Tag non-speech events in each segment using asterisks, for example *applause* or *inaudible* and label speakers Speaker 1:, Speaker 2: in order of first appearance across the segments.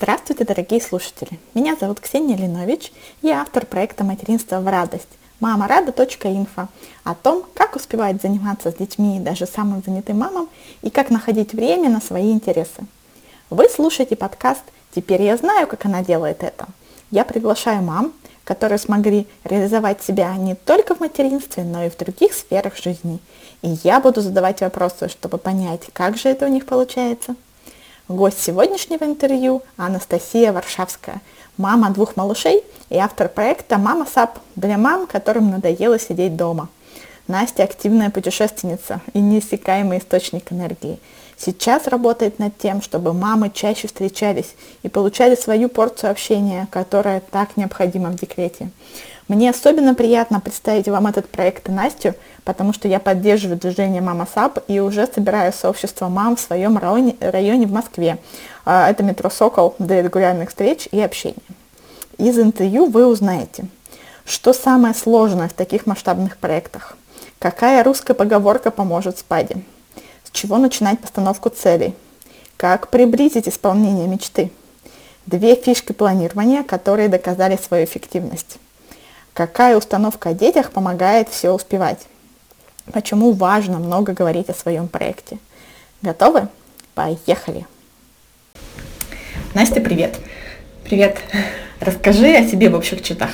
Speaker 1: Здравствуйте, дорогие слушатели! Меня зовут Ксения Линович, я автор проекта «Материнство в радость» мамарада.инфо о том, как успевать заниматься с детьми даже самым занятым мамам и как находить время на свои интересы. Вы слушаете подкаст «Теперь я знаю, как она делает это». Я приглашаю мам, которые смогли реализовать себя не только в материнстве, но и в других сферах жизни. И я буду задавать вопросы, чтобы понять, как же это у них получается – Гость сегодняшнего интервью – Анастасия Варшавская, мама двух малышей и автор проекта «Mama's Up» для мам, которым надоело сидеть дома. Настя – активная путешественница и неиссякаемый источник энергии. Сейчас работает над тем, чтобы мамы чаще встречались и получали свою порцию общения, которая так необходима в декрете. Мне особенно приятно представить вам этот проект и Настю, потому что я поддерживаю движение Mama's Up и уже собираю сообщество мам в своем районе, районе в Москве. А, это метро «Сокол» для регулярных встреч и общения. Из интервью вы узнаете, что самое сложное в таких масштабных проектах, какая русская поговорка поможет спаде, с чего начинать постановку целей, как приблизить исполнение мечты, две фишки планирования, которые доказали свою эффективность, какая установка о детях помогает все успевать, почему важно много говорить о своем проекте. Готовы? Поехали! Настя, привет!
Speaker 2: Привет!
Speaker 1: Расскажи о себе в общих чертах.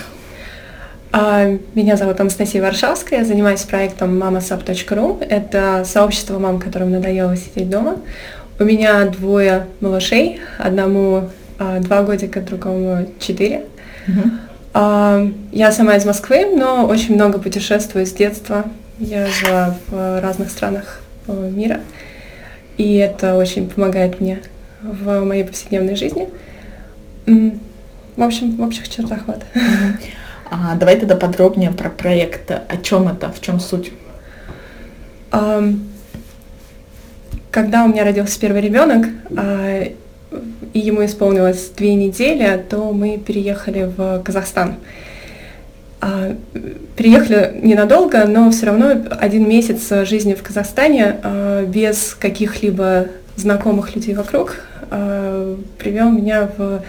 Speaker 2: А, меня зовут Анастасия Варшавская, я занимаюсь проектом mamasap.ru. Это сообщество мам, которым надоело сидеть дома. У меня двое малышей, одному а, два годика, другому четыре. Угу. Я сама из Москвы, но очень много путешествую с детства. Я жила в разных странах мира, и это очень помогает мне в моей повседневной жизни. В общем, в общих чертах вот.
Speaker 1: А, давай тогда подробнее про проект. О чем это, в чем суть?
Speaker 2: Когда у меня родился первый ребенок, а, и ему исполнилось две недели, то мы переехали в Казахстан. А, приехали ненадолго, но все равно один месяц жизни в Казахстане а, без каких-либо знакомых людей вокруг а, привел меня в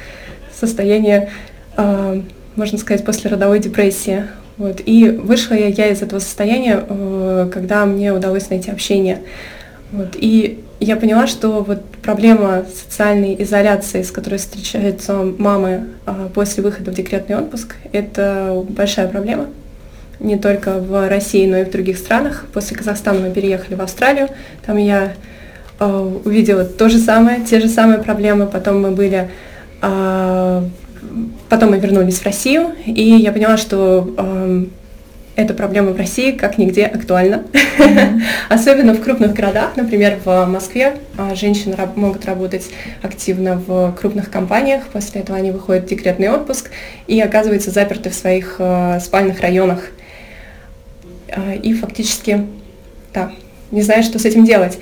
Speaker 2: состояние, можно сказать, после родовой депрессии. Вот. И вышла я, из этого состояния, когда мне удалось найти общение. Вот. И я поняла, что вот проблема социальной изоляции, с которой встречаются мамы а, после выхода в декретный отпуск, это большая проблема. Не только в России, но и в других странах. После Казахстана мы переехали в Австралию. Там я а, увидела то же самое, те же самые проблемы. Потом мы были а, Потом мы вернулись в Россию, и я поняла, что эта проблема в России как нигде актуальна. Mm-hmm. *laughs* Особенно в крупных городах, например, в Москве а, женщины раб- могут работать активно в крупных компаниях, после этого они выходят в декретный отпуск и оказываются заперты в своих э, спальных районах. Э, и фактически, да, не знаю, что с этим делать.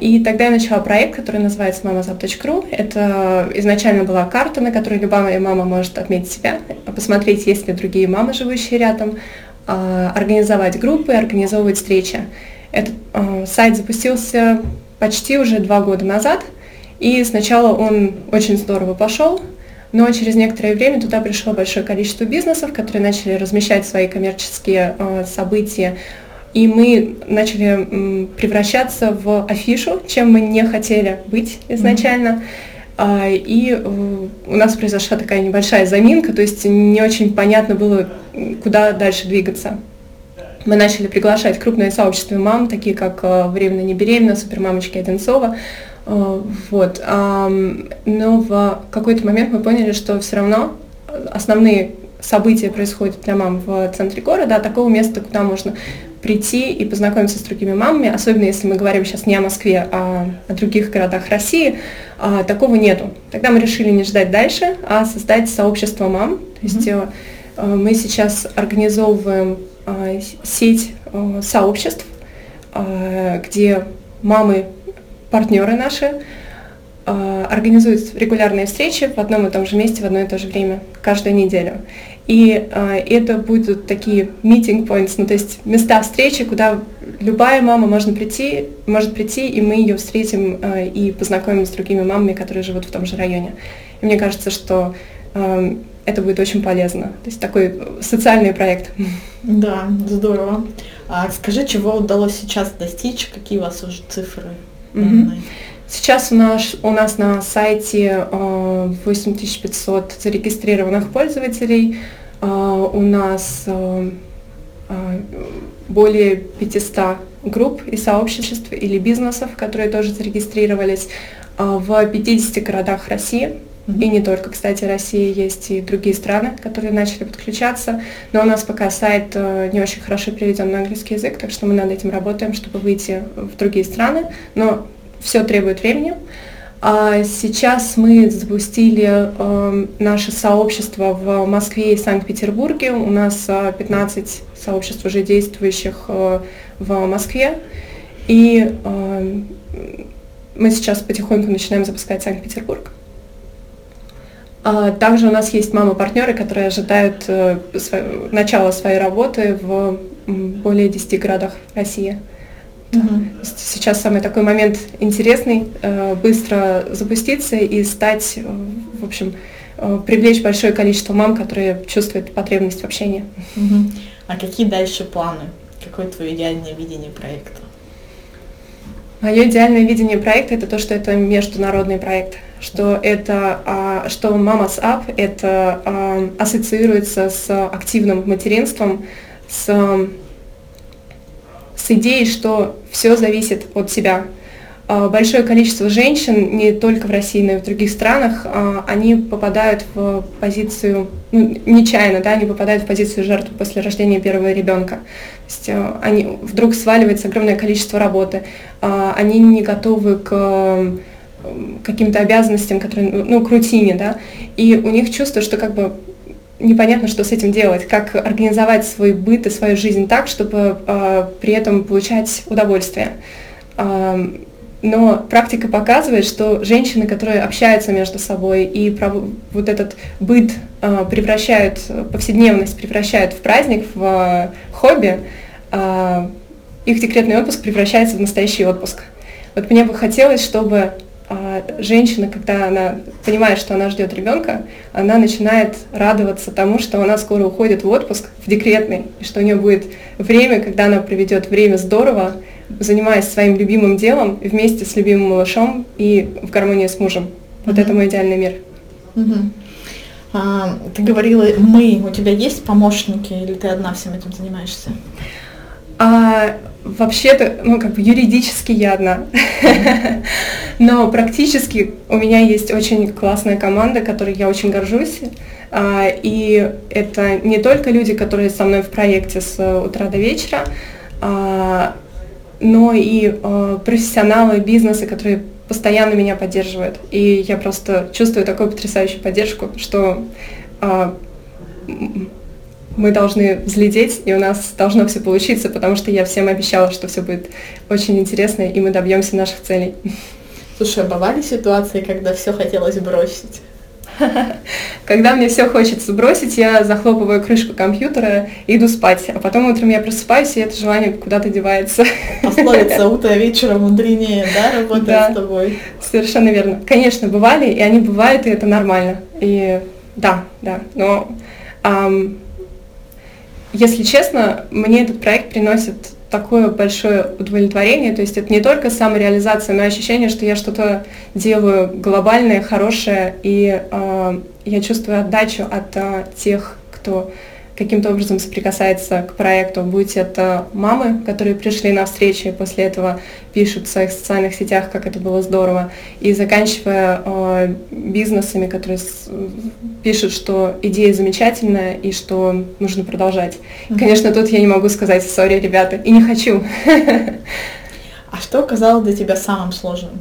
Speaker 2: И тогда я начала проект, который называется mamazap.ru. Это изначально была карта, на которой любая мама может отметить себя, посмотреть, есть ли другие мамы, живущие рядом, а, организовать группы, организовывать встречи. Этот а, сайт запустился почти уже два года назад, и сначала он очень здорово пошел, но через некоторое время туда пришло большое количество бизнесов, которые начали размещать свои коммерческие э, события, и мы начали превращаться в афишу, чем мы не хотели быть изначально. Mm-hmm. А, и э, у нас произошла такая небольшая заминка, то есть не очень понятно было, куда дальше двигаться. Мы начали приглашать крупные сообщества мам, такие как э, «Временно не беременна», «Супермамочки Одинцова». Э, вот. Но в какой-то момент мы поняли, что все равно основные события происходят для мам в центре города, а такого места, куда можно прийти и познакомиться с другими мамами, особенно если мы говорим сейчас не о Москве, а о других городах России, а, такого нету. Тогда мы решили не ждать дальше, а создать сообщество мам. То есть mm-hmm. мы сейчас организовываем а, сеть а, сообществ, а, где мамы, партнеры наши, организуют регулярные встречи в одном и том же месте в одно и то же время, каждую неделю. И э, это будут такие meeting points, ну то есть места встречи, куда любая мама можно прийти, может прийти, и мы ее встретим э, и познакомим с другими мамами, которые живут в том же районе. И мне кажется, что э, это будет очень полезно. То есть такой социальный проект.
Speaker 1: Да, здорово. А скажи, чего удалось сейчас достичь, какие у вас уже цифры?
Speaker 2: Угу. Сейчас у нас, у нас на сайте 8500 э, зарегистрированных пользователей. Э, у нас э, более 500 групп и сообществ или бизнесов, которые тоже зарегистрировались в 50 городах России. Mm-hmm. И не только, кстати, Россия, есть и другие страны, которые начали подключаться. Но у нас пока сайт не очень хорошо переведен на английский язык, так что мы над этим работаем, чтобы выйти в другие страны. Но все требует времени. А сейчас мы запустили э, наше сообщество в Москве и Санкт-Петербурге. У нас 15 э, сообществ уже действующих э, в Москве. И э, мы сейчас потихоньку начинаем запускать Санкт-Петербург. А также у нас есть мамы-партнеры, которые ожидают э, начала своей работы в более 10 городах России. Угу. Сейчас самый такой момент интересный, э, быстро запуститься и стать, э, в общем, э, привлечь большое количество мам, которые чувствуют потребность в общении.
Speaker 1: Угу. А какие дальше планы? Какое твое идеальное видение проекта?
Speaker 2: Мое идеальное видение проекта это то, что это международный проект, что это, а, что Mamas Up это а, ассоциируется с активным материнством, с с идеей, что все зависит от себя. А, большое количество женщин, не только в России, но и в других странах, а, они попадают в позицию, ну, нечаянно, да, они попадают в позицию жертвы после рождения первого ребенка. То есть а, они, вдруг сваливается огромное количество работы, они не готовы к каким-то обязанностям, которые, ну, к рутине, да, и у них чувство, что как бы непонятно, что с этим делать, как организовать свой быт и свою жизнь так, чтобы э, при этом получать удовольствие. Э, но практика показывает, что женщины, которые общаются между собой и вот этот быт э, превращают, повседневность превращают в праздник, в э, хобби, э, их декретный отпуск превращается в настоящий отпуск. Вот мне бы хотелось, чтобы а женщина, когда она понимает, что она ждет ребенка, она начинает радоваться тому, что она скоро уходит в отпуск, в декретный, и что у нее будет время, когда она проведет время здорово, занимаясь своим любимым делом вместе с любимым малышом и в гармонии с мужем. Вот mm-hmm. это мой идеальный мир.
Speaker 1: Mm-hmm. А, ты говорила, мы, у тебя есть помощники или ты одна всем этим занимаешься?
Speaker 2: А, вообще-то, ну, как бы юридически я одна. Но практически у меня есть очень классная команда, которой я очень горжусь. А, и это не только люди, которые со мной в проекте с утра до вечера, а, но и а, профессионалы бизнеса, которые постоянно меня поддерживают. И я просто чувствую такую потрясающую поддержку, что мы должны взлететь, и у нас должно все получиться, потому что я всем обещала, что все будет очень интересно, и мы добьемся наших целей.
Speaker 1: Слушай, а бывали ситуации, когда все хотелось бросить? *laughs*
Speaker 2: Когда мне все хочется бросить, я захлопываю крышку компьютера и иду спать. А потом утром я просыпаюсь, и это желание куда-то девается.
Speaker 1: Пословица *laughs* «утро вечером мудренее», да, работает да, с тобой?
Speaker 2: Совершенно верно. Конечно, бывали, и они бывают, и это нормально. И да, да, но эм, если честно, мне этот проект приносит такое большое удовлетворение, то есть это не только самореализация, но и ощущение, что я что-то делаю глобальное, хорошее, и э, я чувствую отдачу от э, тех, кто каким-то образом соприкасается к проекту, будь это мамы, которые пришли на встречу и после этого пишут в своих социальных сетях, как это было здорово, и заканчивая э, бизнесами, которые с, пишут, что идея замечательная и что нужно продолжать. Mm-hmm. Конечно, тут я не могу сказать «сори, ребята», и не хочу. *laughs*
Speaker 1: А что оказалось для тебя самым сложным?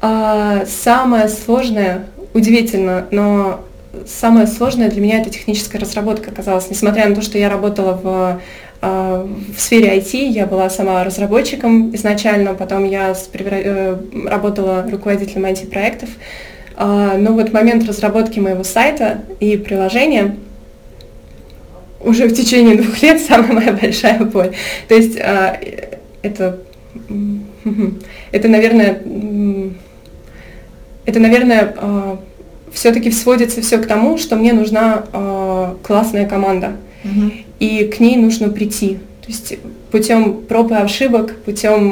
Speaker 2: А, самое сложное, удивительно, но самое сложное для меня это техническая разработка оказалась. Несмотря на то, что я работала в, э, в сфере IT, я была сама разработчиком изначально, потом я э, работала руководителем IT-проектов. А, но вот момент разработки моего сайта и приложения уже в течение двух лет *laughs* самая моя большая боль. То есть а, это, *laughs* это, наверное, это, наверное, а, все-таки сводится все к тому, что мне нужна а, классная команда, угу. и к ней нужно прийти. То есть путем проб и ошибок, путем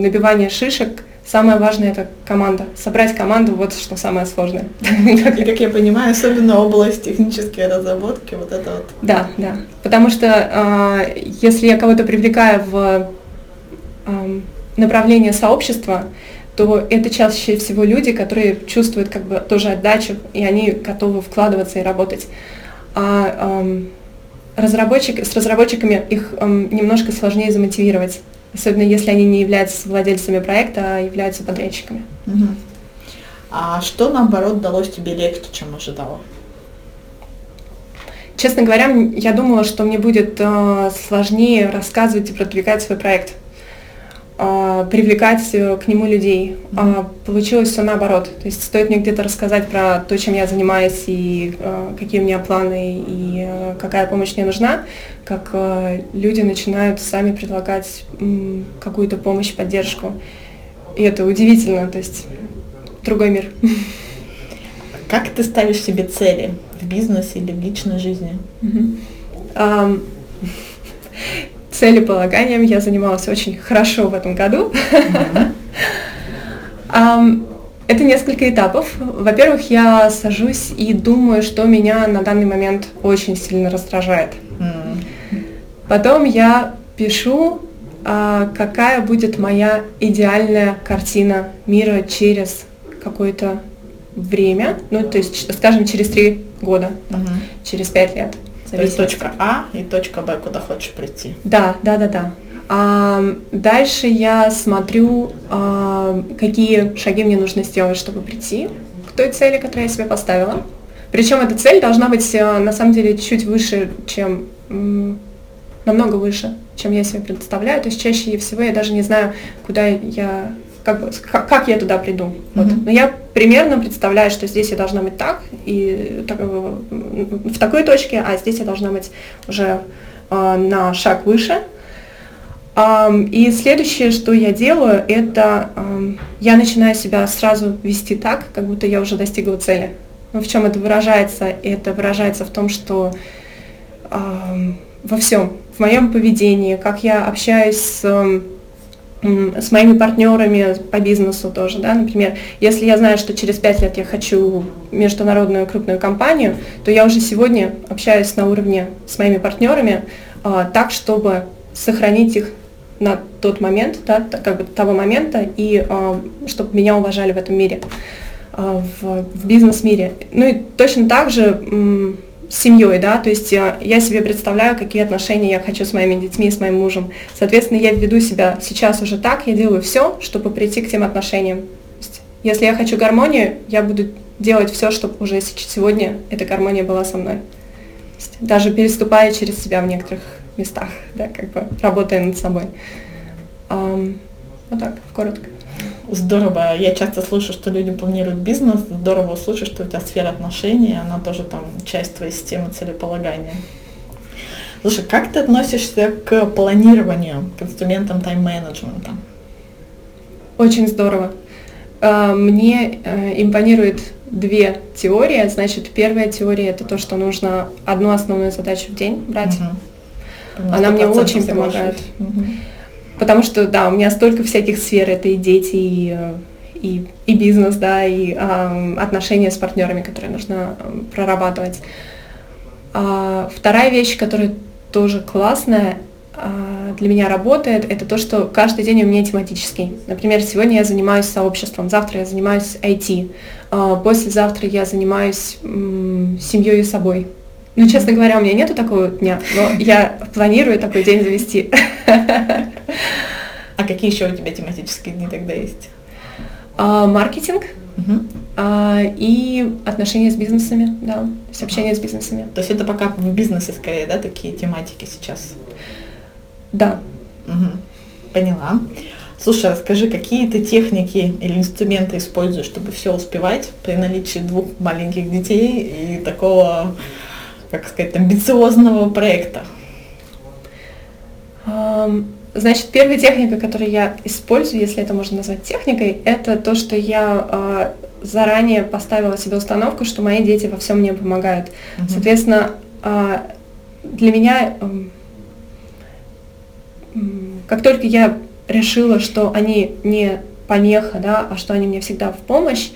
Speaker 2: набивания шишек Самое важное это команда. Собрать команду вот что самое сложное. *laughs*
Speaker 1: И как я понимаю, особенно область технической разработки, вот это вот.
Speaker 2: Да, да. Потому что э, если я кого-то привлекаю в э, направление сообщества, то это чаще всего люди, которые чувствуют как бы тоже отдачу, и они готовы вкладываться и работать. А эм, разработчик, с разработчиками их эм, немножко сложнее замотивировать особенно если они не являются владельцами проекта, а являются подрядчиками.
Speaker 1: Угу. А что, наоборот, далось тебе легче, чем ожидала?
Speaker 2: Честно говоря, я думала, что мне будет э, сложнее рассказывать и продвигать свой проект. А, привлекать э, к нему людей. Mm-hmm. Получилось все наоборот. То есть стоит мне где-то рассказать про то, чем я занимаюсь и а, какие у меня планы и какая помощь мне нужна, как люди начинают сами предлагать какую-то помощь, поддержку. И это удивительно, то есть другой мир. *laughs*
Speaker 1: Как ты ставишь себе цели в бизнесе или в личной жизни?
Speaker 2: Mm-hmm. Um, целеполаганием я занималась очень хорошо в этом году. Это несколько этапов. Во-первых, я сажусь и думаю, что меня на данный момент очень сильно раздражает. Потом я пишу, а, какая будет моя идеальная картина мира через какое-то время, ну, то есть, скажем, через три года, через пять лет.
Speaker 1: То есть точка А и точка Б, куда хочешь прийти.
Speaker 2: Да, да, да, да. А, дальше я смотрю, а, какие шаги мне нужно сделать, чтобы прийти к той цели, которую я себе поставила. Причем эта цель должна быть э, на самом деле чуть выше, чем намного выше, чем я себе представляю. То есть чаще всего я даже не знаю, куда я как, бы, как я туда приду. Mm-hmm. Вот. Но я примерно представляю, что здесь я должна быть так, и так, в такой точке, а здесь я должна быть уже э, на шаг выше. Um, и следующее, что я делаю, это um, я начинаю себя сразу вести так, как будто я уже достигла цели. Ну, в чем это выражается? Это выражается в том, что um, во всем, в моем поведении, как я общаюсь с с моими партнерами по бизнесу тоже, да, например, если я знаю, что через пять лет я хочу международную крупную компанию, то я уже сегодня общаюсь на уровне с моими партнерами а, так, чтобы сохранить их на тот момент, да, как бы того момента, и а, чтобы меня уважали в этом мире, а, в, в бизнес-мире. Ну и точно так же семьей, да, то есть я, я себе представляю, какие отношения я хочу с моими детьми, с моим мужем. Соответственно, я веду себя сейчас уже так, я делаю все, чтобы прийти к тем отношениям. Если я хочу гармонию, я буду делать все, чтобы уже сегодня эта гармония была со мной. Даже переступая через себя в некоторых местах, да, как бы работая над собой. Um, вот так, коротко.
Speaker 1: Здорово. Я часто слышу, что люди планируют бизнес. Здорово услышать, что у тебя сфера отношений, она тоже там часть твоей системы целеполагания. Слушай, как ты относишься к планированию, к инструментам тайм-менеджмента?
Speaker 2: Очень здорово. А, мне э, импонирует две теории. Значит, первая теория это то, что нужно одну основную задачу в день брать. Угу. Она мне очень помогает. Угу. Потому что, да, у меня столько всяких сфер, это и дети, и, э, и, и бизнес, да, и э, отношения с партнерами, которые нужно прорабатывать. А, вторая вещь, которая тоже классная, э, для меня работает, это то, что каждый день у меня тематический. Например, сегодня я занимаюсь сообществом, завтра я занимаюсь IT, а, послезавтра я занимаюсь семьей и собой. Ну, честно говоря, у меня нету такого дня, но я планирую такой день завести. *laughs*
Speaker 1: Какие еще у тебя тематические дни тогда есть?
Speaker 2: А, маркетинг угу. а, и отношения с бизнесами, да, то есть общение с бизнесами.
Speaker 1: То есть это пока в бизнесе скорее, да, такие тематики сейчас?
Speaker 2: Да.
Speaker 1: Угу. Поняла. Слушай, расскажи, какие ты техники или инструменты используешь, чтобы все успевать при наличии двух маленьких детей и такого как сказать, амбициозного проекта?
Speaker 2: Значит, первая техника, которую я использую, если это можно назвать техникой, это то, что я а, заранее поставила себе установку, что мои дети во всем мне помогают. Угу. Соответственно, а, для меня, как только я решила, что они не помеха, да, а что они мне всегда в помощь,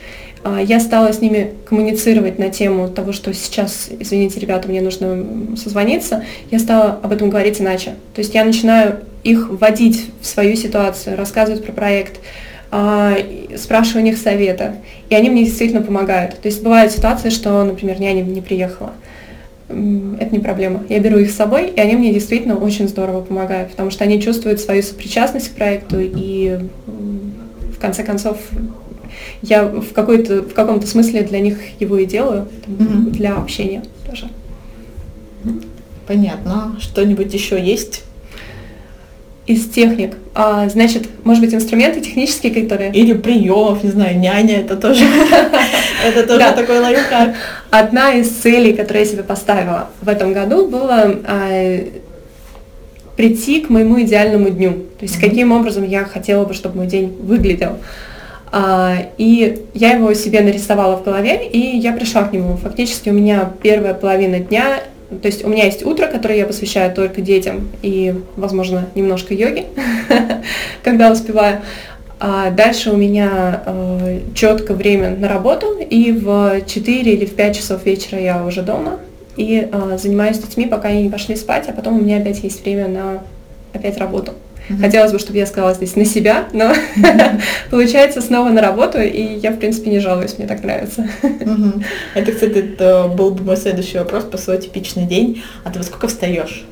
Speaker 2: а, я стала с ними коммуницировать на тему того, что сейчас, извините, ребята, мне нужно созвониться, я стала об этом говорить иначе. То есть я начинаю их вводить в свою ситуацию, рассказывать про проект, а, спрашиваю у них совета, и они мне действительно помогают. То есть бывают ситуации, что, например, няня не приехала. Это не проблема. Я беру их с собой, и они мне действительно очень здорово помогают, потому что они чувствуют свою сопричастность к проекту, и в конце концов я в, какой-то, в каком-то смысле для них его и делаю, для общения тоже.
Speaker 1: Понятно. Что-нибудь еще есть?
Speaker 2: Из техник. А, значит, может быть, инструменты технические, которые...
Speaker 1: Или приемов, не знаю, няня, это тоже, *laughs* это тоже такой лайфхак.
Speaker 2: Одна из целей, которую я себе поставила в этом году, было а, прийти к моему идеальному дню. То есть, каким образом я хотела бы, чтобы мой день выглядел. А, и я его себе нарисовала в голове, и я пришла к нему. Фактически у меня первая половина дня, то есть у меня есть утро, которое я посвящаю только детям и, возможно, немножко йоги, *laughs* когда успеваю. А дальше у меня э, четко время на работу, и в 4 или в 5 часов вечера я уже дома, и э, занимаюсь детьми, пока они не пошли спать, а потом у меня опять есть время на опять работу. Mm-hmm. Хотелось бы, чтобы я сказала здесь на себя, но mm-hmm. *laughs* получается снова на работу, и я, в принципе, не жалуюсь, мне так нравится.
Speaker 1: Mm-hmm. *laughs* Это, кстати, это был бы мой следующий вопрос по свой типичный день. А ты во сколько встаешь?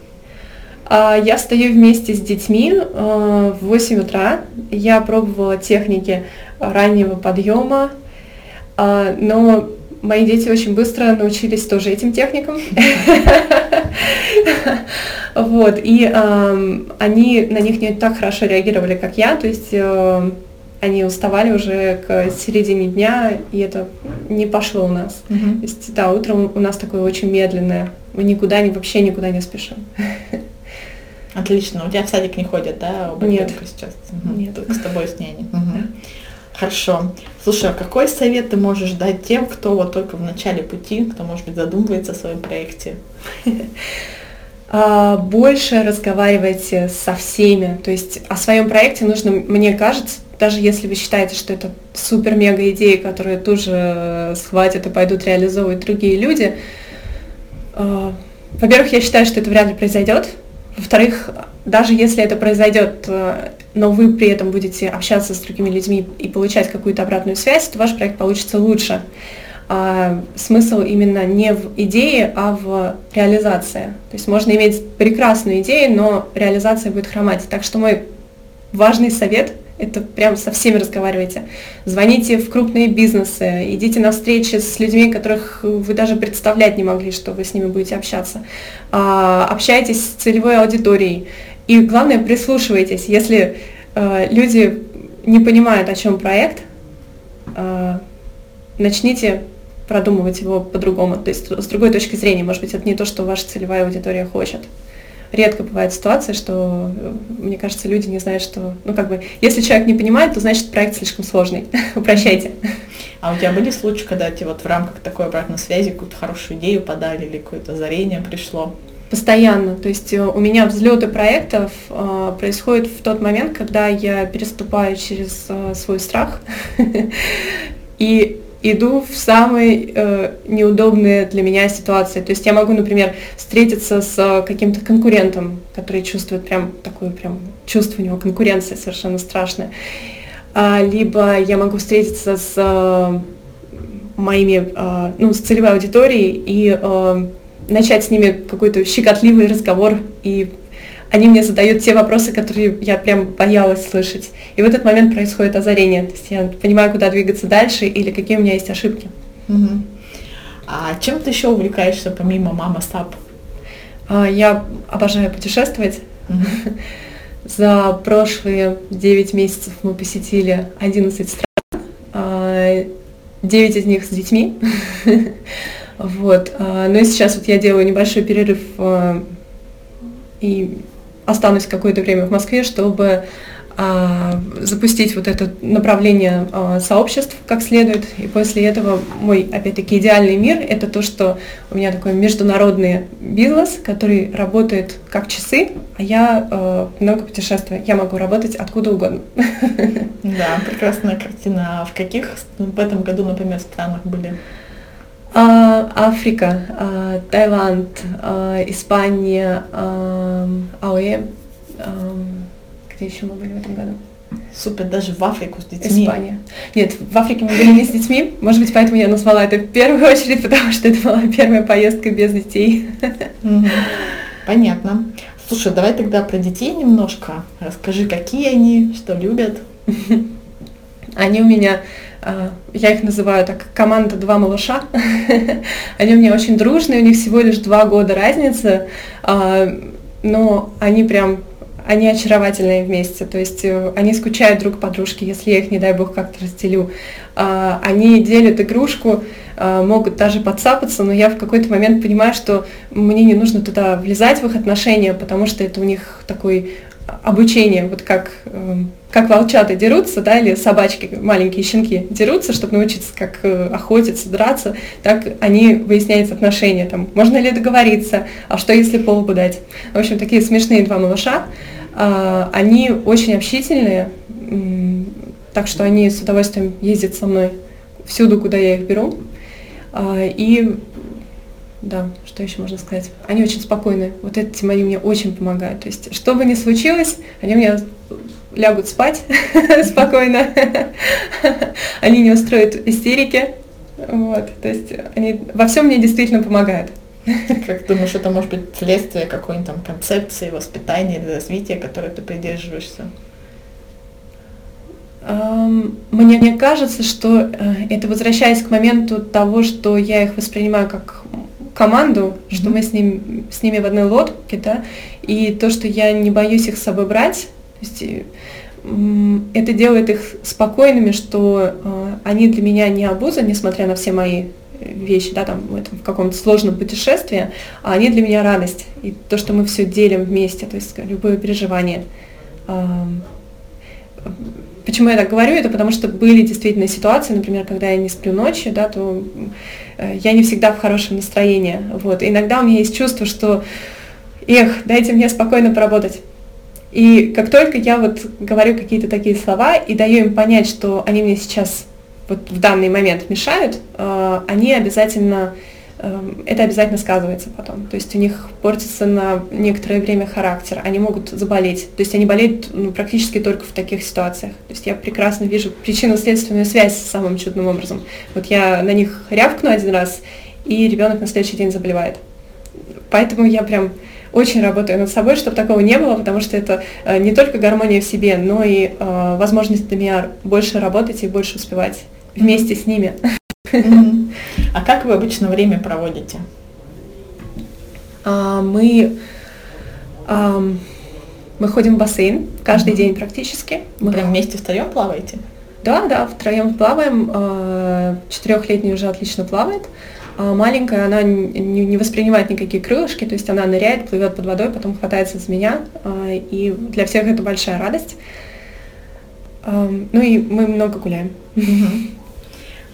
Speaker 2: А, я встаю вместе с детьми а, в 8 утра. Я пробовала техники раннего подъема, а, но мои дети очень быстро научились тоже этим техникам. Вот, и они на них не так хорошо реагировали, как я, то есть э, они уставали уже к середине дня, и это не пошло у нас. То есть, да, утром у нас такое очень медленное, мы никуда, вообще никуда не спешим.
Speaker 1: Отлично. У тебя в садик не ходят, да?
Speaker 2: Нет.
Speaker 1: Сейчас. Нет. Только с тобой с няней. Хорошо. Слушай, а какой совет ты можешь дать тем, кто вот только в начале пути, кто, может быть, задумывается о своем проекте? *laughs*
Speaker 2: А, больше разговаривайте со всеми. То есть о своем проекте нужно, мне кажется, даже если вы считаете, что это супер-мега идея, которую тоже схватят и пойдут реализовывать другие люди, а, во-первых, я считаю, что это вряд ли произойдет. Во-вторых, даже если это произойдет, э, но вы при этом будете общаться с другими людьми и получать какую-то обратную связь, то ваш проект получится лучше. А смысл именно не в идее, а в реализации. То есть можно иметь прекрасную идею, но реализация будет хромать. Так что мой важный совет – это прям со всеми разговаривайте. Звоните в крупные бизнесы, идите на встречи с людьми, которых вы даже представлять не могли, что вы с ними будете общаться. А, общайтесь с целевой аудиторией. И главное, прислушивайтесь. Если э, люди не понимают, о чем проект, э, начните продумывать его по-другому, то есть с другой точки зрения. Может быть, это не то, что ваша целевая аудитория хочет. Редко бывает ситуация, что, э, мне кажется, люди не знают, что, ну, как бы, если человек не понимает, то значит проект слишком сложный. *laughs* Упрощайте.
Speaker 1: А у тебя были случаи, когда тебе вот в рамках такой обратной связи какую-то хорошую идею подали или какое-то озарение пришло?
Speaker 2: Постоянно. То есть э, у меня взлеты проектов э, происходят в тот момент, когда я переступаю через э, свой страх *laughs* и иду в самые э, неудобные для меня ситуации. То есть я могу, например, встретиться с э, каким-то конкурентом, который чувствует прям такое прям чувство у него конкуренции совершенно страшное. А, либо я могу встретиться с э, моими, э, ну, с целевой аудиторией и э, начать с ними какой-то щекотливый разговор, и они мне задают те вопросы, которые я прям боялась слышать. И в этот момент происходит озарение. То есть я понимаю, куда двигаться дальше или какие у меня есть ошибки.
Speaker 1: Угу. А чем ты еще увлекаешься помимо Mama's Up?
Speaker 2: А, я обожаю путешествовать. Угу. *laughs* За прошлые 9 месяцев мы посетили 11 стран, 9 а, из них с детьми. *laughs* Вот. А, ну и сейчас вот я делаю небольшой перерыв а, и останусь какое-то время в Москве, чтобы а, запустить вот это направление сообществ как следует. И после этого мой, опять-таки, идеальный мир – это то, что у меня такой международный бизнес, который работает как часы, а я много путешествую. Я могу работать откуда угодно. *laughs*
Speaker 1: Да, прекрасная картина. В каких в этом году, например, странах были?
Speaker 2: Африка, Таиланд, Испания, АОЭ, где еще мы были в этом году?
Speaker 1: Супер, даже в Африку с детьми.
Speaker 2: Испания. Нет, в Африке мы были не с детьми. Может быть, поэтому я назвала это в первую очередь, потому что это была первая поездка без детей.
Speaker 1: Понятно. Слушай, давай тогда про детей немножко. Расскажи, какие они, что любят.
Speaker 2: Они у меня, а, я их называю так, команда два малыша. *laughs* Они у меня очень дружные, у них всего лишь два года разница, но они прям они очаровательные вместе, то есть э, они скучают друг по дружке, если я их, не дай бог, как-то разделю. А, они делят игрушку, а, могут даже подцапаться, но я в какой-то момент понимаю, что мне не нужно туда влезать в их отношения, потому что это у них такой обучение, вот как, эм, как волчата дерутся, да, или собачки, маленькие щенки дерутся, чтобы научиться, как э, охотиться, драться, так они выясняют отношения, там, можно ли договориться, а что если полбу дать. В общем, такие смешные два малыша, а, они очень общительные, так что они с удовольствием ездят со мной всюду, куда я их беру. А, и да, что еще можно сказать? Они очень спокойные. Вот эти мои мне очень помогают. То есть, что бы ни случилось, они мне лягут спать *laughs* спокойно. *laughs* Они не устроят истерики. Вот, то есть они во всем мне действительно помогают. *laughs*
Speaker 1: Как думаешь, это может быть следствие какой-нибудь там концепции воспитания или развития, которой ты придерживаешься?
Speaker 2: Мне кажется, что э, это возвращаясь к моменту того, что я их воспринимаю как команду, что мы с, ним, с ними в одной лодке, да, и то, что я не боюсь их с собой брать, то есть, это делает их спокойными, что э, они для меня не обуза, несмотря на все мои вещи, да, там, в каком-то сложном путешествии, а они для меня радость. И то, что мы все делим вместе, то есть любое переживание. Почему я так говорю? Это потому что были действительно ситуации, например, когда я не сплю ночью, да, то э, я не всегда в хорошем настроении. Вот. И иногда у меня есть чувство, что эх, дайте мне спокойно поработать. И как только я вот говорю какие-то такие слова и даю им понять, что они мне сейчас вот в данный момент мешают, э, они обязательно это обязательно сказывается потом. То есть у них портится на некоторое время характер, они могут заболеть. То есть они болеют ну, практически только в таких ситуациях. То есть я прекрасно вижу причинно-следственную связь самым чудным образом. Вот я на них рявкну один раз, и ребенок на следующий день заболевает. Поэтому я прям очень работаю над собой, чтобы такого не было, потому что это э, не только гармония в себе, но и э, возможность для меня больше работать и больше успевать вместе с ними.
Speaker 1: А как вы обычно время проводите?
Speaker 2: А, мы, а, мы ходим в бассейн каждый день практически.
Speaker 1: Мы прям вместе втроем плаваете?
Speaker 2: Да, да, втроем плаваем. А, четырехлетний уже отлично плавает. А маленькая, она не, воспринимает никакие крылышки, то есть она ныряет, плывет под водой, потом хватается за меня. А, и для всех это большая радость. Ну и мы много гуляем.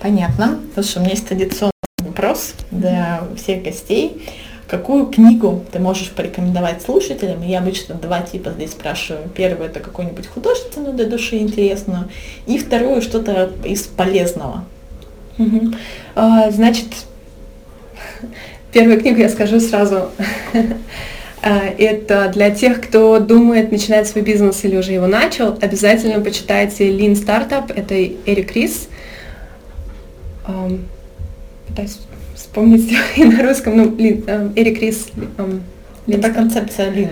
Speaker 1: Понятно. Слушай, у меня есть традиционный вопрос для всех гостей. Какую книгу ты можешь порекомендовать слушателям? Я обычно два типа здесь спрашиваю. Первое это какую-нибудь художественную для души интересную, и второе что-то из полезного.
Speaker 2: Угу. А, значит, первую книгу я скажу сразу. А, это для тех, кто думает начинать свой бизнес или уже его начал, обязательно почитайте Lean Startup, это Эрик Рис эм, пытаюсь вспомнить *laughs* и на русском, ну, Лин, э, Эрик Рис.
Speaker 1: Э, это концепция Лин.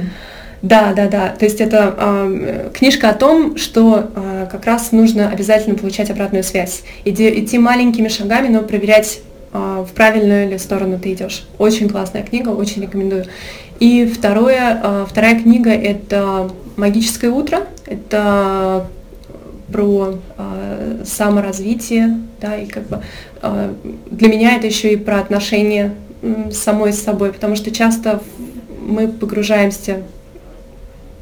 Speaker 2: Да, да, да. То есть это э, книжка о том, что э, как раз нужно обязательно получать обратную связь. Иди, идти маленькими шагами, но проверять, э, в правильную ли сторону ты идешь. Очень классная книга, очень рекомендую. И второе, э, вторая книга это «Магическое утро». Это про э, саморазвитие, да, и как бы э, для меня это еще и про отношения э, самой с собой, потому что часто мы погружаемся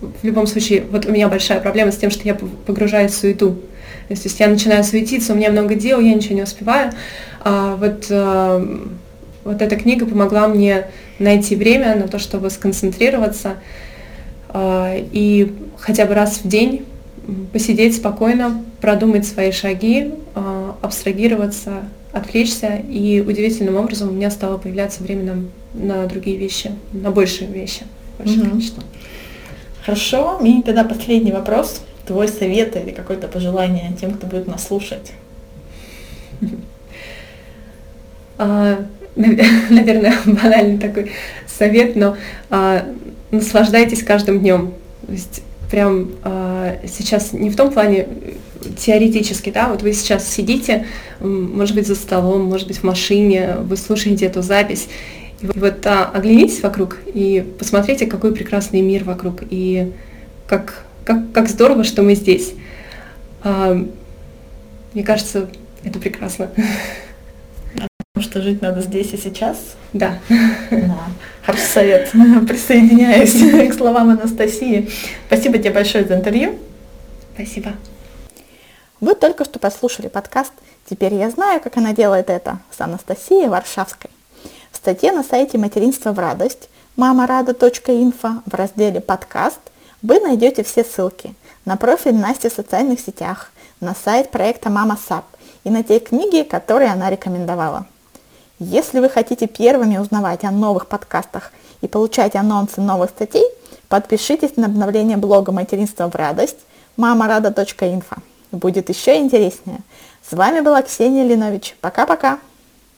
Speaker 2: в любом случае, вот у меня большая проблема с тем, что я погружаюсь в суету. То есть я начинаю суетиться, у меня много дел, я ничего не успеваю. А вот, э, вот эта книга помогла мне найти время на то, чтобы сконцентрироваться э, и хотя бы раз в день посидеть спокойно, продумать свои шаги, э, абстрагироваться, отвлечься, и удивительным образом у меня стало появляться время на, на другие вещи, на большие вещи, большее
Speaker 1: угу. количество. Хорошо, и тогда последний вопрос. Твой совет или какое-то пожелание тем, кто будет нас слушать?
Speaker 2: А, *laughs* наверное, *laughs* банальный такой совет, но а, наслаждайтесь каждым днем. То есть прям а, сейчас не в том плане э, теоретически, да, вот вы сейчас сидите, может быть, за столом, может быть, в машине, вы слушаете эту запись, и вот а, оглянитесь вокруг и посмотрите, какой прекрасный мир вокруг, и как, как, как здорово, что мы здесь. А, мне кажется, это прекрасно. *laughs*
Speaker 1: Что жить надо здесь и сейчас?
Speaker 2: Да.
Speaker 1: да. *laughs* Хороший совет. *laughs* Присоединяюсь *laughs* к словам Анастасии. Спасибо тебе большое за интервью.
Speaker 2: Спасибо.
Speaker 1: Вы только что послушали подкаст «Теперь я знаю, как она делает это» с Анастасией Варшавской. В статье на сайте «Материнство в радость» мамарада.инфо в разделе «Подкаст» вы найдете все ссылки на профиль Насти в социальных сетях, на сайт проекта Мама Сап и на те книги, которые она рекомендовала. Если вы хотите первыми узнавать о новых подкастах и получать анонсы новых статей, подпишитесь на обновление блога «Материнство в радость» мамарада.инфо. Будет еще интереснее. С вами была Ксения Линович. Пока-пока.